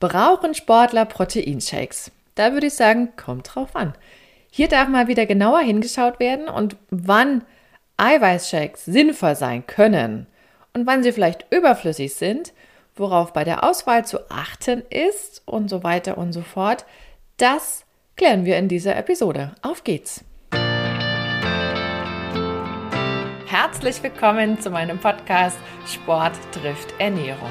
Brauchen Sportler Proteinshakes? Da würde ich sagen, kommt drauf an. Hier darf mal wieder genauer hingeschaut werden und wann Eiweißshakes sinnvoll sein können und wann sie vielleicht überflüssig sind, worauf bei der Auswahl zu achten ist und so weiter und so fort, das klären wir in dieser Episode. Auf geht's! Herzlich willkommen zu meinem Podcast Sport trifft Ernährung.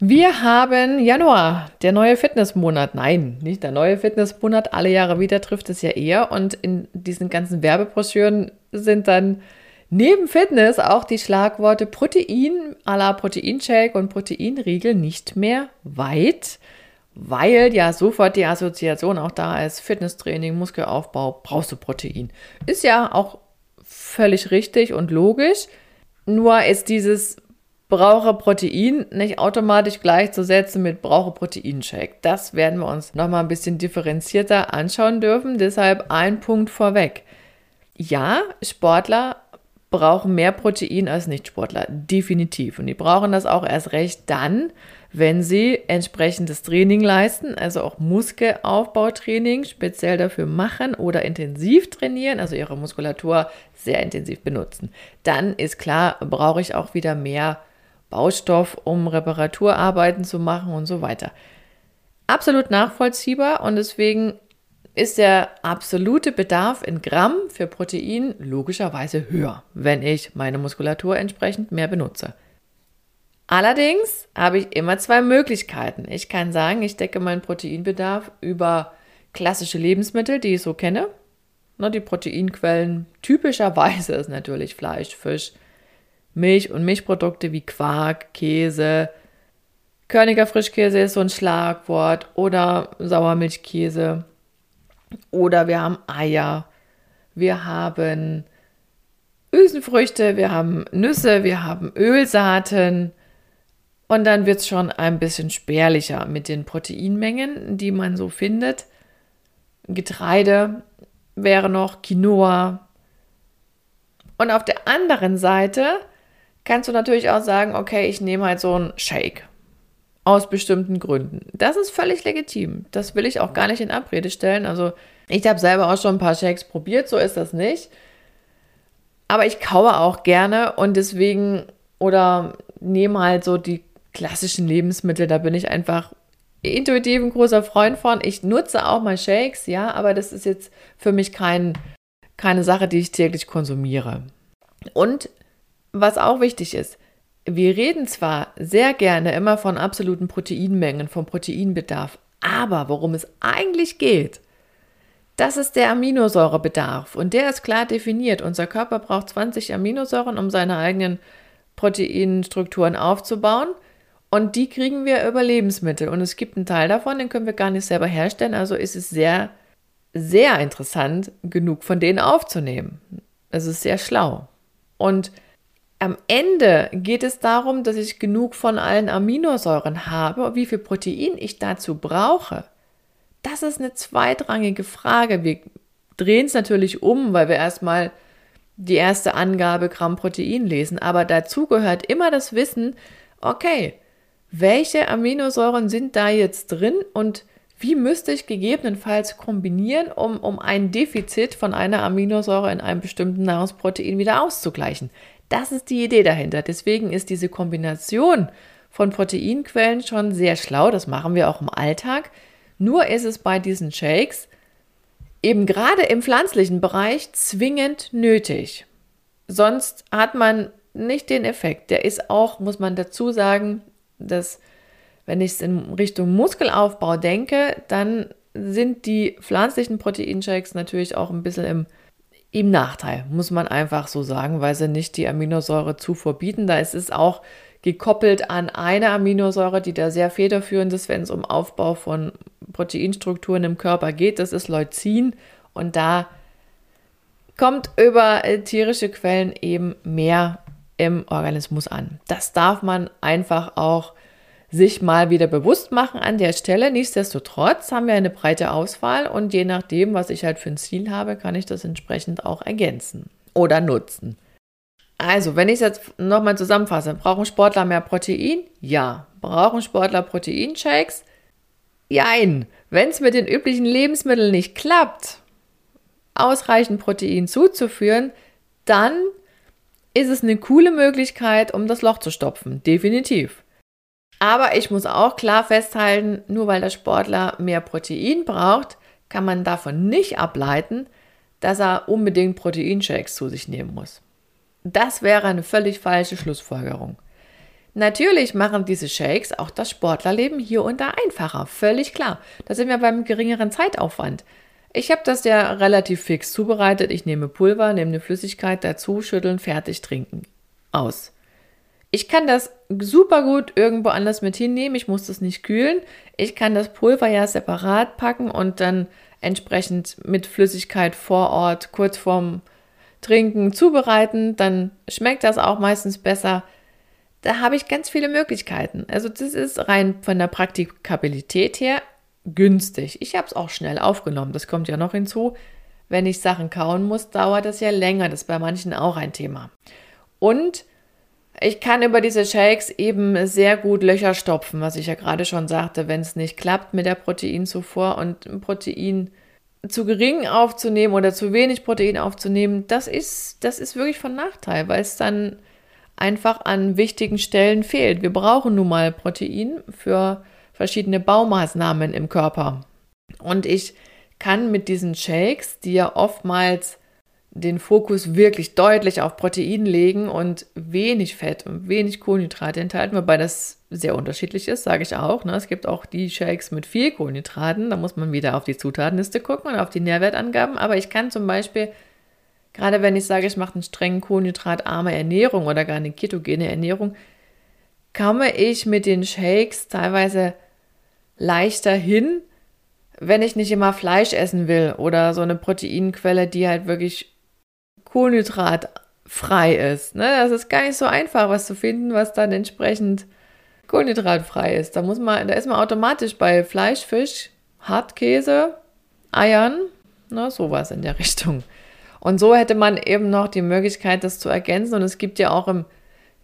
Wir haben Januar, der neue Fitnessmonat. Nein, nicht der neue Fitnessmonat. Alle Jahre wieder trifft es ja eher. Und in diesen ganzen Werbebroschüren sind dann neben Fitness auch die Schlagworte Protein à la Proteinshake und Proteinriegel nicht mehr weit, weil ja sofort die Assoziation auch da ist. Fitnesstraining, Muskelaufbau, brauchst du Protein. Ist ja auch völlig richtig und logisch. Nur ist dieses brauche Protein nicht automatisch gleichzusetzen mit brauche Proteinshake. Das werden wir uns nochmal ein bisschen differenzierter anschauen dürfen. Deshalb ein Punkt vorweg. Ja, Sportler brauchen mehr Protein als Nichtsportler. Definitiv. Und die brauchen das auch erst recht dann, wenn sie entsprechendes Training leisten, also auch Muskelaufbautraining speziell dafür machen oder intensiv trainieren, also ihre Muskulatur sehr intensiv benutzen. Dann ist klar, brauche ich auch wieder mehr Baustoff, um Reparaturarbeiten zu machen und so weiter. Absolut nachvollziehbar und deswegen ist der absolute Bedarf in Gramm für Protein logischerweise höher, wenn ich meine Muskulatur entsprechend mehr benutze. Allerdings habe ich immer zwei Möglichkeiten. Ich kann sagen, ich decke meinen Proteinbedarf über klassische Lebensmittel, die ich so kenne. Die Proteinquellen typischerweise ist natürlich Fleisch, Fisch, Milch und Milchprodukte wie Quark, Käse, Körniger Frischkäse ist so ein Schlagwort oder Sauermilchkäse. Oder wir haben Eier, wir haben Hülsenfrüchte, wir haben Nüsse, wir haben Ölsaaten. Und dann wird es schon ein bisschen spärlicher mit den Proteinmengen, die man so findet. Getreide wäre noch Quinoa. Und auf der anderen Seite kannst du natürlich auch sagen, okay, ich nehme halt so einen Shake aus bestimmten Gründen. Das ist völlig legitim. Das will ich auch gar nicht in Abrede stellen. Also ich habe selber auch schon ein paar Shakes probiert, so ist das nicht. Aber ich kaue auch gerne und deswegen oder nehme halt so die klassischen Lebensmittel, da bin ich einfach intuitiv ein großer Freund von. Ich nutze auch mal Shakes, ja, aber das ist jetzt für mich kein, keine Sache, die ich täglich konsumiere. Und was auch wichtig ist, wir reden zwar sehr gerne immer von absoluten Proteinmengen, vom Proteinbedarf, aber worum es eigentlich geht, das ist der Aminosäurebedarf und der ist klar definiert. Unser Körper braucht 20 Aminosäuren, um seine eigenen Proteinstrukturen aufzubauen und die kriegen wir über Lebensmittel und es gibt einen Teil davon, den können wir gar nicht selber herstellen, also ist es sehr, sehr interessant, genug von denen aufzunehmen. Es ist sehr schlau. Und am Ende geht es darum, dass ich genug von allen Aminosäuren habe und wie viel Protein ich dazu brauche. Das ist eine zweitrangige Frage. Wir drehen es natürlich um, weil wir erstmal die erste Angabe Gramm Protein lesen. Aber dazu gehört immer das Wissen, okay, welche Aminosäuren sind da jetzt drin und wie müsste ich gegebenenfalls kombinieren, um, um ein Defizit von einer Aminosäure in einem bestimmten Nahrungsprotein wieder auszugleichen. Das ist die Idee dahinter. Deswegen ist diese Kombination von Proteinquellen schon sehr schlau. Das machen wir auch im Alltag. Nur ist es bei diesen Shakes eben gerade im pflanzlichen Bereich zwingend nötig. Sonst hat man nicht den Effekt. Der ist auch, muss man dazu sagen, dass wenn ich es in Richtung Muskelaufbau denke, dann sind die pflanzlichen Proteinshakes natürlich auch ein bisschen im im Nachteil, muss man einfach so sagen, weil sie nicht die Aminosäurezufuhr bieten. Da ist es auch gekoppelt an eine Aminosäure, die da sehr federführend ist, wenn es um Aufbau von Proteinstrukturen im Körper geht. Das ist Leucin und da kommt über äh, tierische Quellen eben mehr im Organismus an. Das darf man einfach auch sich mal wieder bewusst machen an der Stelle. Nichtsdestotrotz haben wir eine breite Auswahl und je nachdem, was ich halt für ein Ziel habe, kann ich das entsprechend auch ergänzen oder nutzen. Also, wenn ich es jetzt nochmal zusammenfasse, brauchen Sportler mehr Protein? Ja. Brauchen Sportler Proteinshakes? Jein. Wenn es mit den üblichen Lebensmitteln nicht klappt, ausreichend Protein zuzuführen, dann ist es eine coole Möglichkeit, um das Loch zu stopfen. Definitiv. Aber ich muss auch klar festhalten, nur weil der Sportler mehr Protein braucht, kann man davon nicht ableiten, dass er unbedingt Proteinshakes zu sich nehmen muss. Das wäre eine völlig falsche Schlussfolgerung. Natürlich machen diese Shakes auch das Sportlerleben hier und da einfacher, völlig klar. Da sind wir beim geringeren Zeitaufwand. Ich habe das ja relativ fix zubereitet. Ich nehme Pulver, nehme eine Flüssigkeit dazu, schütteln, fertig, trinken. Aus. Ich kann das super gut irgendwo anders mit hinnehmen. Ich muss das nicht kühlen. Ich kann das Pulver ja separat packen und dann entsprechend mit Flüssigkeit vor Ort kurz vorm Trinken zubereiten. Dann schmeckt das auch meistens besser. Da habe ich ganz viele Möglichkeiten. Also das ist rein von der Praktikabilität her günstig. Ich habe es auch schnell aufgenommen. Das kommt ja noch hinzu. Wenn ich Sachen kauen muss, dauert das ja länger. Das ist bei manchen auch ein Thema. Und ich kann über diese Shakes eben sehr gut Löcher stopfen, was ich ja gerade schon sagte, wenn es nicht klappt mit der Proteinzufuhr und Protein zu gering aufzunehmen oder zu wenig Protein aufzunehmen, das ist, das ist wirklich von Nachteil, weil es dann einfach an wichtigen Stellen fehlt. Wir brauchen nun mal Protein für verschiedene Baumaßnahmen im Körper. Und ich kann mit diesen Shakes, die ja oftmals den Fokus wirklich deutlich auf Protein legen und wenig Fett und wenig Kohlenhydrate enthalten, wobei das sehr unterschiedlich ist, sage ich auch. Ne? Es gibt auch die Shakes mit viel Kohlenhydraten, da muss man wieder auf die Zutatenliste gucken und auf die Nährwertangaben. Aber ich kann zum Beispiel, gerade wenn ich sage, ich mache eine streng kohlenhydratarme Ernährung oder gar eine ketogene Ernährung, komme ich mit den Shakes teilweise leichter hin, wenn ich nicht immer Fleisch essen will oder so eine Proteinquelle, die halt wirklich kohlenhydratfrei ist. Ne? Das ist gar nicht so einfach, was zu finden, was dann entsprechend kohlenhydratfrei ist. Da muss man, da ist man automatisch bei Fleisch, Fisch, Hartkäse, Eiern, ne, sowas in der Richtung. Und so hätte man eben noch die Möglichkeit, das zu ergänzen. Und es gibt ja auch im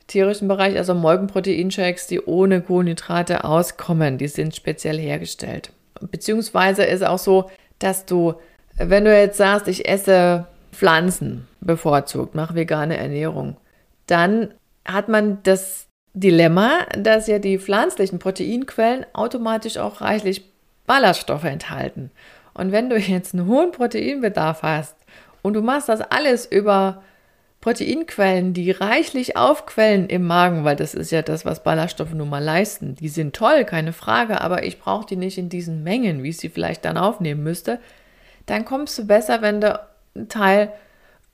tierischen Bereich, also Molkenproteinshakes, die ohne Kohlenhydrate auskommen. Die sind speziell hergestellt. Beziehungsweise ist auch so, dass du, wenn du jetzt sagst, ich esse Pflanzen bevorzugt, mache vegane Ernährung, dann hat man das Dilemma, dass ja die pflanzlichen Proteinquellen automatisch auch reichlich Ballaststoffe enthalten. Und wenn du jetzt einen hohen Proteinbedarf hast und du machst das alles über Proteinquellen, die reichlich aufquellen im Magen, weil das ist ja das, was Ballaststoffe nun mal leisten. Die sind toll, keine Frage, aber ich brauche die nicht in diesen Mengen, wie ich sie vielleicht dann aufnehmen müsste. Dann kommst du besser, wenn du Teil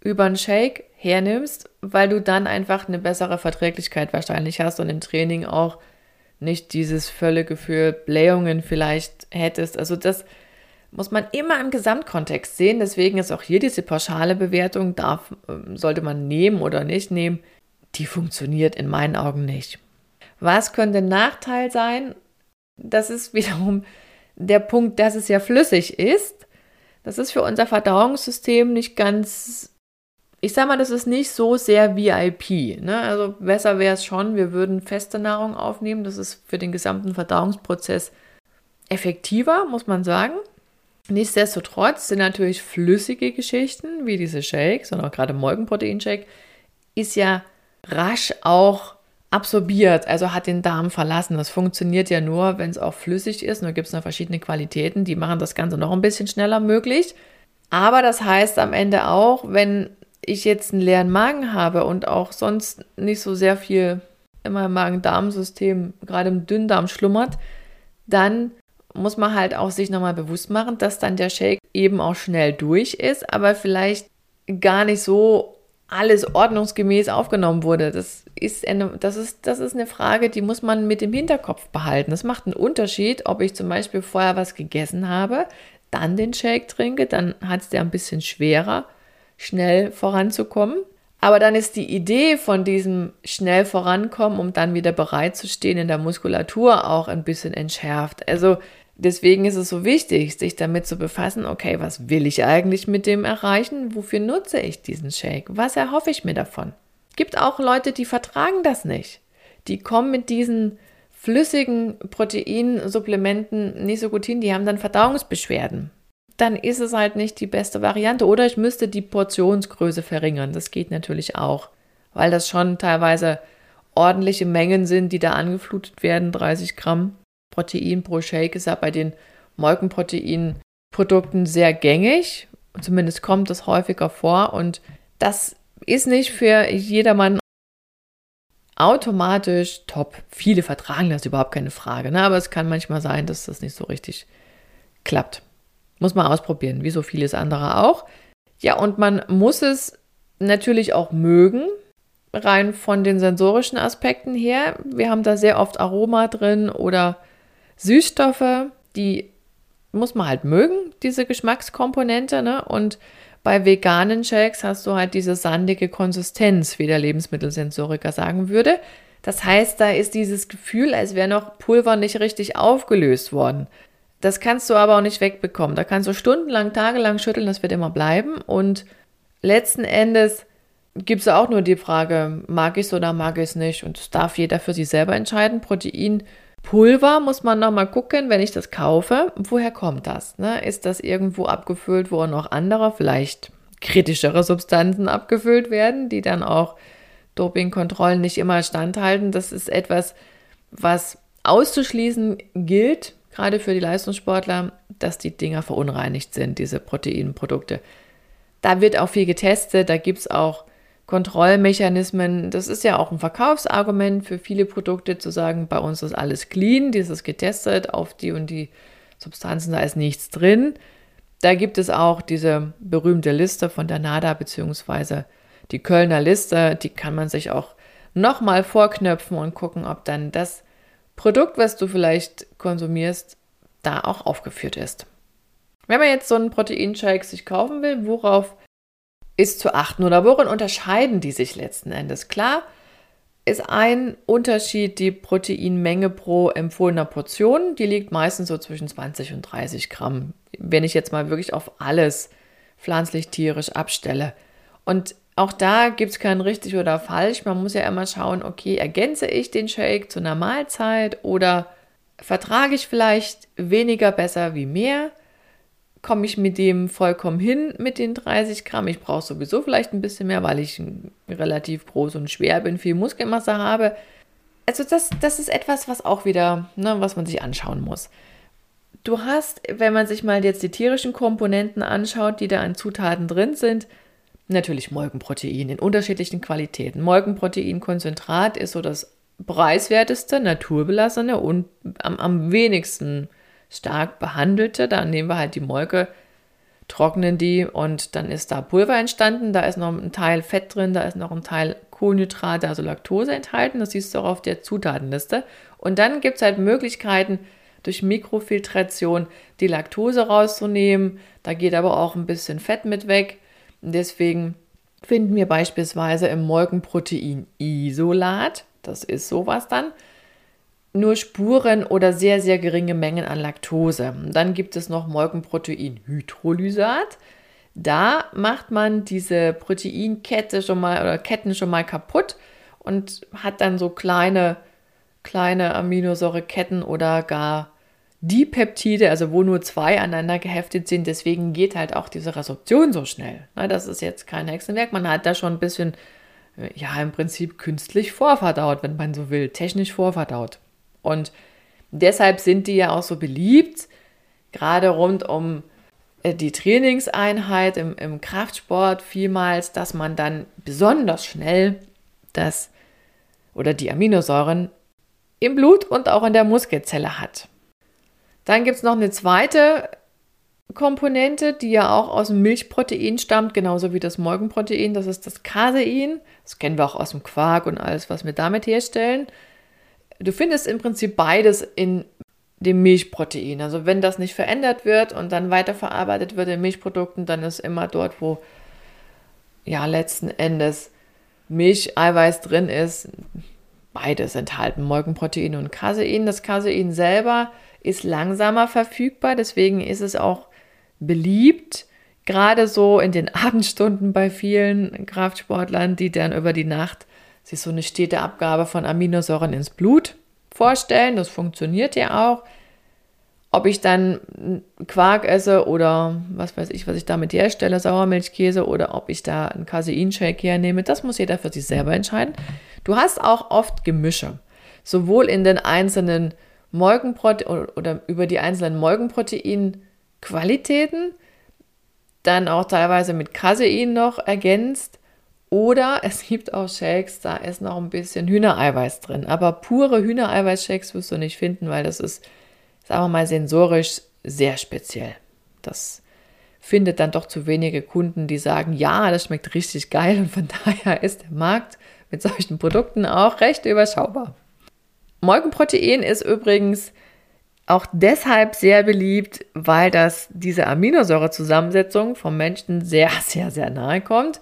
über einen Shake hernimmst, weil du dann einfach eine bessere Verträglichkeit wahrscheinlich hast und im Training auch nicht dieses völlige Gefühl Blähungen vielleicht hättest. Also das muss man immer im Gesamtkontext sehen. Deswegen ist auch hier diese pauschale Bewertung, darf, ähm, sollte man nehmen oder nicht nehmen, die funktioniert in meinen Augen nicht. Was könnte ein Nachteil sein? Das ist wiederum der Punkt, dass es ja flüssig ist. Das ist für unser Verdauungssystem nicht ganz ich sag mal, das ist nicht so sehr VIP. Ne? Also besser wäre es schon, wir würden feste Nahrung aufnehmen. Das ist für den gesamten Verdauungsprozess effektiver, muss man sagen. Nichtsdestotrotz sind natürlich flüssige Geschichten, wie diese Shakes und auch gerade Molkenproteinshake, ist ja rasch auch absorbiert, also hat den Darm verlassen. Das funktioniert ja nur, wenn es auch flüssig ist. Nur gibt es noch verschiedene Qualitäten, die machen das Ganze noch ein bisschen schneller möglich. Aber das heißt am Ende auch, wenn ich jetzt einen leeren Magen habe und auch sonst nicht so sehr viel in meinem Magen-Darm-System, gerade im Dünndarm schlummert, dann muss man halt auch sich nochmal bewusst machen, dass dann der Shake eben auch schnell durch ist, aber vielleicht gar nicht so alles ordnungsgemäß aufgenommen wurde. Das ist, eine, das, ist, das ist eine Frage, die muss man mit dem Hinterkopf behalten. Das macht einen Unterschied, ob ich zum Beispiel vorher was gegessen habe, dann den Shake trinke, dann hat es der ein bisschen schwerer, schnell voranzukommen. Aber dann ist die Idee von diesem schnell vorankommen, um dann wieder bereit zu stehen in der Muskulatur auch ein bisschen entschärft. Also deswegen ist es so wichtig, sich damit zu befassen, okay, was will ich eigentlich mit dem erreichen? Wofür nutze ich diesen Shake? Was erhoffe ich mir davon? Gibt auch Leute, die vertragen das nicht. Die kommen mit diesen flüssigen Proteinsupplementen nicht so gut hin, die haben dann Verdauungsbeschwerden. Dann ist es halt nicht die beste Variante. Oder ich müsste die Portionsgröße verringern. Das geht natürlich auch, weil das schon teilweise ordentliche Mengen sind, die da angeflutet werden. 30 Gramm Protein pro Shake ist ja bei den Molkenproteinprodukten sehr gängig. Zumindest kommt es häufiger vor. Und das ist nicht für jedermann automatisch top. Viele vertragen das überhaupt keine Frage, ne? aber es kann manchmal sein, dass das nicht so richtig klappt. Muss man ausprobieren, wie so vieles andere auch. Ja, und man muss es natürlich auch mögen, rein von den sensorischen Aspekten her. Wir haben da sehr oft Aroma drin oder Süßstoffe, die muss man halt mögen, diese Geschmackskomponente. Ne? Und bei veganen Shakes hast du halt diese sandige Konsistenz, wie der Lebensmittelsensoriker sagen würde. Das heißt, da ist dieses Gefühl, als wäre noch Pulver nicht richtig aufgelöst worden. Das kannst du aber auch nicht wegbekommen. Da kannst du stundenlang, tagelang schütteln, das wird immer bleiben. Und letzten Endes gibt es auch nur die Frage, mag ich es oder mag ich es nicht? Und das darf jeder für sich selber entscheiden. Protein Pulver muss man nochmal gucken, wenn ich das kaufe, woher kommt das? Ne? Ist das irgendwo abgefüllt, wo noch andere, vielleicht kritischere Substanzen abgefüllt werden, die dann auch Dopingkontrollen nicht immer standhalten? Das ist etwas, was auszuschließen gilt, gerade für die Leistungssportler, dass die Dinger verunreinigt sind, diese Proteinprodukte. Da wird auch viel getestet, da gibt es auch Kontrollmechanismen. Das ist ja auch ein Verkaufsargument für viele Produkte zu sagen, bei uns ist alles clean, dieses getestet auf die und die Substanzen, da ist nichts drin. Da gibt es auch diese berühmte Liste von der NADA beziehungsweise die Kölner Liste, die kann man sich auch nochmal vorknöpfen und gucken, ob dann das Produkt, was du vielleicht konsumierst, da auch aufgeführt ist. Wenn man jetzt so einen Proteinshake sich kaufen will, worauf ist zu achten oder worin unterscheiden die sich letzten Endes? Klar ist ein Unterschied die Proteinmenge pro empfohlener Portion. Die liegt meistens so zwischen 20 und 30 Gramm, wenn ich jetzt mal wirklich auf alles pflanzlich-tierisch abstelle. Und auch da gibt es kein richtig oder falsch. Man muss ja immer schauen, okay, ergänze ich den Shake zu einer Mahlzeit oder vertrage ich vielleicht weniger besser wie mehr? Komme ich mit dem vollkommen hin mit den 30 Gramm. Ich brauche sowieso vielleicht ein bisschen mehr, weil ich relativ groß und schwer bin, viel Muskelmasse habe. Also das, das ist etwas, was auch wieder, ne, was man sich anschauen muss. Du hast, wenn man sich mal jetzt die tierischen Komponenten anschaut, die da an Zutaten drin sind, natürlich Molkenprotein in unterschiedlichen Qualitäten. Molkenproteinkonzentrat ist so das preiswerteste, naturbelassene und am, am wenigsten stark behandelte. Dann nehmen wir halt die Molke, trocknen die und dann ist da Pulver entstanden. Da ist noch ein Teil Fett drin, da ist noch ein Teil Kohlenhydrate, also Laktose enthalten. Das siehst du auch auf der Zutatenliste. Und dann gibt es halt Möglichkeiten, durch Mikrofiltration die Laktose rauszunehmen. Da geht aber auch ein bisschen Fett mit weg. Deswegen finden wir beispielsweise im Molkenprotein Isolat, das ist sowas dann, nur Spuren oder sehr, sehr geringe Mengen an Laktose. Dann gibt es noch Molkenprotein-Hydrolysat. Da macht man diese Proteinkette schon mal oder Ketten schon mal kaputt und hat dann so kleine, kleine Aminosäureketten oder gar Dipeptide, also wo nur zwei aneinander geheftet sind. Deswegen geht halt auch diese Resorption so schnell. das ist jetzt kein Hexenwerk. Man hat da schon ein bisschen, ja, im Prinzip künstlich vorverdaut, wenn man so will, technisch vorverdaut. Und deshalb sind die ja auch so beliebt, gerade rund um äh, die Trainingseinheit im, im Kraftsport vielmals, dass man dann besonders schnell das oder die Aminosäuren im Blut und auch in der Muskelzelle hat. Dann gibt es noch eine zweite Komponente, die ja auch aus dem Milchprotein stammt, genauso wie das Molkenprotein, das ist das Casein. Das kennen wir auch aus dem Quark und alles, was wir damit herstellen. Du findest im Prinzip beides in dem Milchprotein. Also wenn das nicht verändert wird und dann weiterverarbeitet wird in Milchprodukten, dann ist immer dort, wo ja letzten Endes Milcheiweiß drin ist, beides enthalten, Molkenprotein und Casein. Das Casein selber ist langsamer verfügbar, deswegen ist es auch beliebt, gerade so in den Abendstunden bei vielen Kraftsportlern, die dann über die Nacht sich so eine stete Abgabe von Aminosäuren ins Blut vorstellen. Das funktioniert ja auch. Ob ich dann Quark esse oder was weiß ich, was ich damit herstelle, Sauermilchkäse oder ob ich da einen Caseinshake hernehme, das muss jeder für sich selber entscheiden. Du hast auch oft Gemische, sowohl in den einzelnen Molkenprotein oder über die einzelnen Molkenproteinqualitäten, dann auch teilweise mit Casein noch ergänzt. Oder es gibt auch Shakes, da ist noch ein bisschen Hühnereiweiß drin. Aber pure Hühnereiweiß-Shakes wirst du nicht finden, weil das ist, sagen wir mal, sensorisch sehr speziell. Das findet dann doch zu wenige Kunden, die sagen, ja, das schmeckt richtig geil und von daher ist der Markt mit solchen Produkten auch recht überschaubar. Molkenprotein ist übrigens auch deshalb sehr beliebt, weil das diese Aminosäurezusammensetzung vom Menschen sehr, sehr, sehr nahe kommt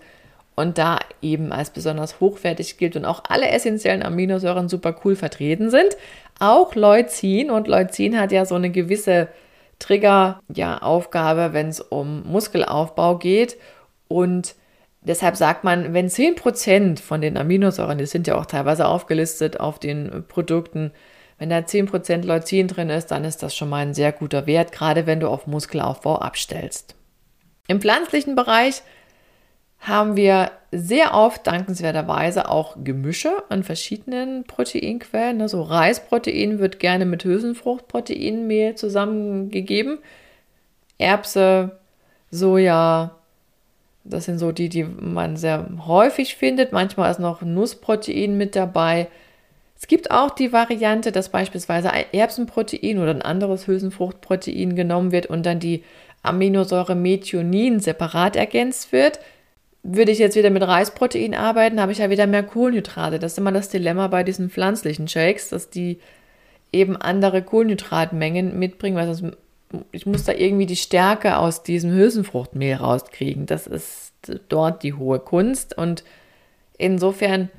und da eben als besonders hochwertig gilt und auch alle essentiellen Aminosäuren super cool vertreten sind. Auch Leucin und Leucin hat ja so eine gewisse Trigger-Aufgabe, ja, wenn es um Muskelaufbau geht und Deshalb sagt man, wenn 10% von den Aminosäuren, die sind ja auch teilweise aufgelistet auf den Produkten, wenn da 10% Leucin drin ist, dann ist das schon mal ein sehr guter Wert, gerade wenn du auf Muskelaufbau abstellst. Im pflanzlichen Bereich haben wir sehr oft dankenswerterweise auch Gemische an verschiedenen Proteinquellen. Also Reisprotein wird gerne mit Hülsenfruchtproteinmehl zusammengegeben. Erbse, Soja, das sind so die, die man sehr häufig findet. Manchmal ist noch Nussprotein mit dabei. Es gibt auch die Variante, dass beispielsweise ein Erbsenprotein oder ein anderes Hülsenfruchtprotein genommen wird und dann die Aminosäure Methionin separat ergänzt wird. Würde ich jetzt wieder mit Reisprotein arbeiten, habe ich ja wieder mehr Kohlenhydrate. Das ist immer das Dilemma bei diesen pflanzlichen Shakes, dass die eben andere Kohlenhydratmengen mitbringen, weil sonst ich muss da irgendwie die Stärke aus diesem Hülsenfruchtmehl rauskriegen. Das ist dort die hohe Kunst. Und insofern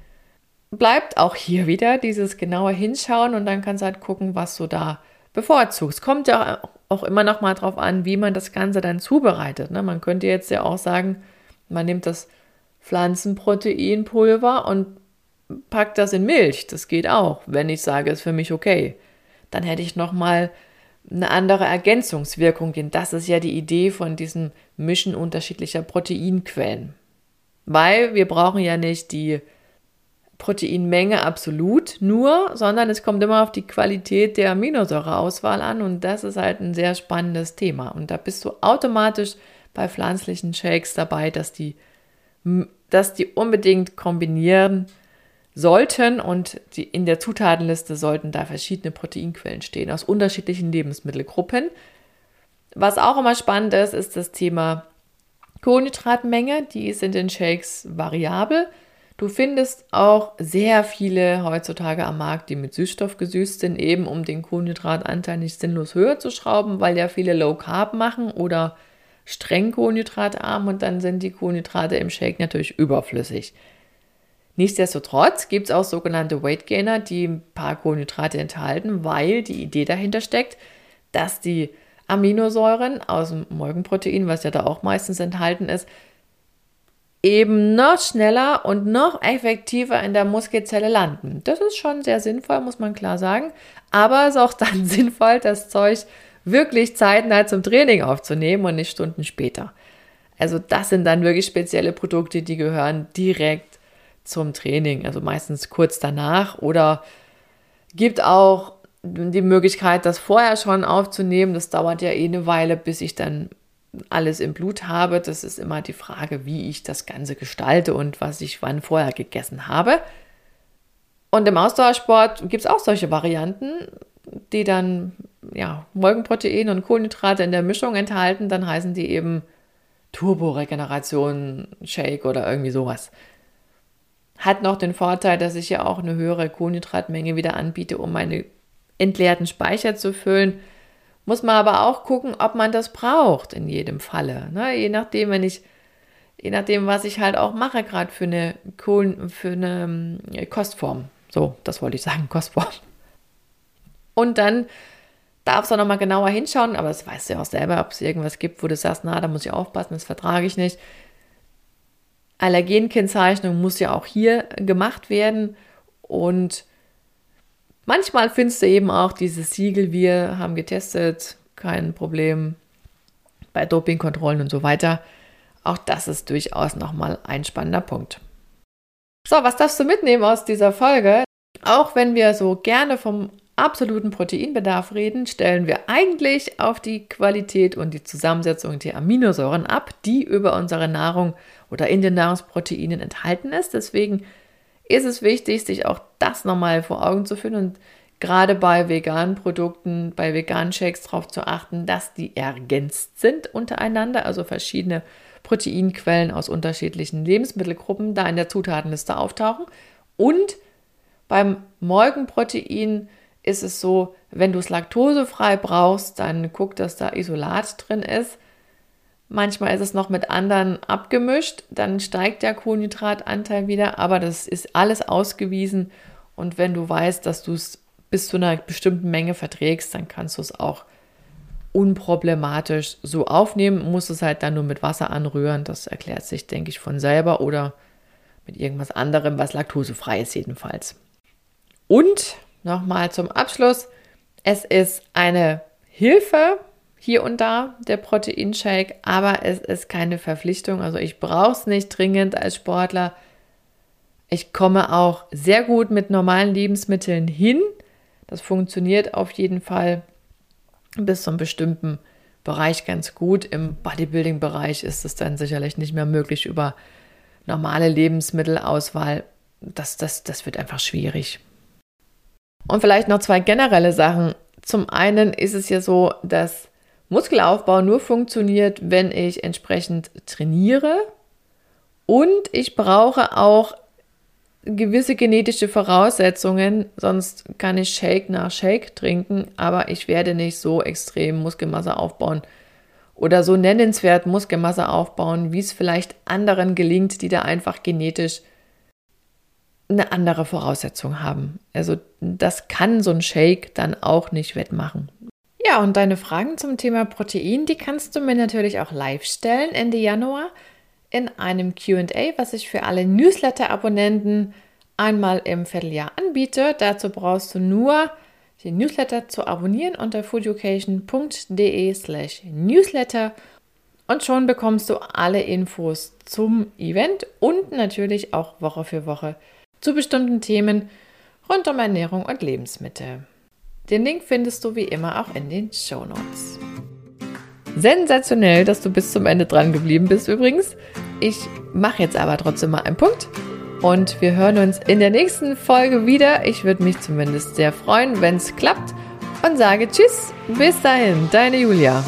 bleibt auch hier wieder dieses genaue Hinschauen und dann kannst du halt gucken, was du da bevorzugst. Kommt ja auch immer noch mal drauf an, wie man das Ganze dann zubereitet. Ne? Man könnte jetzt ja auch sagen, man nimmt das Pflanzenproteinpulver und packt das in Milch. Das geht auch, wenn ich sage, ist für mich okay. Dann hätte ich noch mal eine andere Ergänzungswirkung, denn das ist ja die Idee von diesem Mischen unterschiedlicher Proteinquellen. Weil wir brauchen ja nicht die Proteinmenge absolut nur, sondern es kommt immer auf die Qualität der Aminosäureauswahl an und das ist halt ein sehr spannendes Thema. Und da bist du automatisch bei pflanzlichen Shakes dabei, dass die, dass die unbedingt kombinieren sollten und die, in der Zutatenliste sollten da verschiedene Proteinquellen stehen aus unterschiedlichen Lebensmittelgruppen. Was auch immer spannend ist, ist das Thema Kohlenhydratmenge. Die ist in den Shakes variabel. Du findest auch sehr viele heutzutage am Markt, die mit Süßstoff gesüßt sind, eben um den Kohlenhydratanteil nicht sinnlos höher zu schrauben, weil ja viele Low Carb machen oder streng kohlenhydratarm und dann sind die Kohlenhydrate im Shake natürlich überflüssig. Nichtsdestotrotz gibt es auch sogenannte Weight Gainer, die ein paar Kohlenhydrate enthalten, weil die Idee dahinter steckt, dass die Aminosäuren aus dem Molkenprotein, was ja da auch meistens enthalten ist, eben noch schneller und noch effektiver in der Muskelzelle landen. Das ist schon sehr sinnvoll, muss man klar sagen. Aber es ist auch dann sinnvoll, das Zeug wirklich zeitnah zum Training aufzunehmen und nicht Stunden später. Also das sind dann wirklich spezielle Produkte, die gehören direkt zum Training, also meistens kurz danach oder gibt auch die Möglichkeit, das vorher schon aufzunehmen. Das dauert ja eh eine Weile, bis ich dann alles im Blut habe. Das ist immer die Frage, wie ich das Ganze gestalte und was ich wann vorher gegessen habe. Und im Ausdauersport gibt es auch solche Varianten, die dann ja, Molkenprotein und Kohlenhydrate in der Mischung enthalten, dann heißen die eben Turbo-Regeneration Shake oder irgendwie sowas. Hat noch den Vorteil, dass ich ja auch eine höhere Kohlenhydratmenge wieder anbiete, um meine entleerten Speicher zu füllen. Muss man aber auch gucken, ob man das braucht in jedem Falle. Ne? Je nachdem, wenn ich, je nachdem, was ich halt auch mache, gerade für eine Kohlen, für eine äh, Kostform. So, das wollte ich sagen, Kostform. Und dann darfst du nochmal genauer hinschauen, aber das weißt du ja auch selber, ob es irgendwas gibt, wo du sagst, na, da muss ich aufpassen, das vertrage ich nicht. Allergenkennzeichnung muss ja auch hier gemacht werden und manchmal findest du eben auch dieses Siegel, wir haben getestet, kein Problem bei Dopingkontrollen und so weiter. Auch das ist durchaus nochmal ein spannender Punkt. So, was darfst du mitnehmen aus dieser Folge? Auch wenn wir so gerne vom absoluten Proteinbedarf reden, stellen wir eigentlich auf die Qualität und die Zusammensetzung der Aminosäuren ab, die über unsere Nahrung oder in den Nahrungsproteinen enthalten ist. Deswegen ist es wichtig, sich auch das nochmal vor Augen zu führen und gerade bei veganen Produkten, bei veganen Shakes darauf zu achten, dass die ergänzt sind untereinander, also verschiedene Proteinquellen aus unterschiedlichen Lebensmittelgruppen da in der Zutatenliste auftauchen. Und beim Molkenprotein ist es so, wenn du es laktosefrei brauchst, dann guck, dass da Isolat drin ist. Manchmal ist es noch mit anderen abgemischt, dann steigt der Kohlenhydratanteil wieder, aber das ist alles ausgewiesen. Und wenn du weißt, dass du es bis zu einer bestimmten Menge verträgst, dann kannst du es auch unproblematisch so aufnehmen. Musst es halt dann nur mit Wasser anrühren. Das erklärt sich, denke ich, von selber oder mit irgendwas anderem, was laktosefrei ist jedenfalls. Und nochmal zum Abschluss. Es ist eine Hilfe hier und da, der Proteinshake, aber es ist keine Verpflichtung. Also ich brauche es nicht dringend als Sportler. Ich komme auch sehr gut mit normalen Lebensmitteln hin. Das funktioniert auf jeden Fall bis zu einem bestimmten Bereich ganz gut. Im Bodybuilding-Bereich ist es dann sicherlich nicht mehr möglich über normale Lebensmittelauswahl. Das, das, das wird einfach schwierig. Und vielleicht noch zwei generelle Sachen. Zum einen ist es ja so, dass Muskelaufbau nur funktioniert, wenn ich entsprechend trainiere und ich brauche auch gewisse genetische Voraussetzungen, sonst kann ich Shake nach Shake trinken, aber ich werde nicht so extrem Muskelmasse aufbauen oder so nennenswert Muskelmasse aufbauen, wie es vielleicht anderen gelingt, die da einfach genetisch eine andere Voraussetzung haben. Also das kann so ein Shake dann auch nicht wettmachen. Ja, und deine Fragen zum Thema Protein, die kannst du mir natürlich auch live stellen Ende Januar in einem QA, was ich für alle Newsletter-Abonnenten einmal im Vierteljahr anbiete. Dazu brauchst du nur den Newsletter zu abonnieren unter foodeducation.de slash newsletter und schon bekommst du alle Infos zum Event und natürlich auch Woche für Woche zu bestimmten Themen rund um Ernährung und Lebensmittel. Den Link findest du wie immer auch in den Show Notes. Sensationell, dass du bis zum Ende dran geblieben bist übrigens. Ich mache jetzt aber trotzdem mal einen Punkt und wir hören uns in der nächsten Folge wieder. Ich würde mich zumindest sehr freuen, wenn es klappt und sage Tschüss, bis dahin, deine Julia.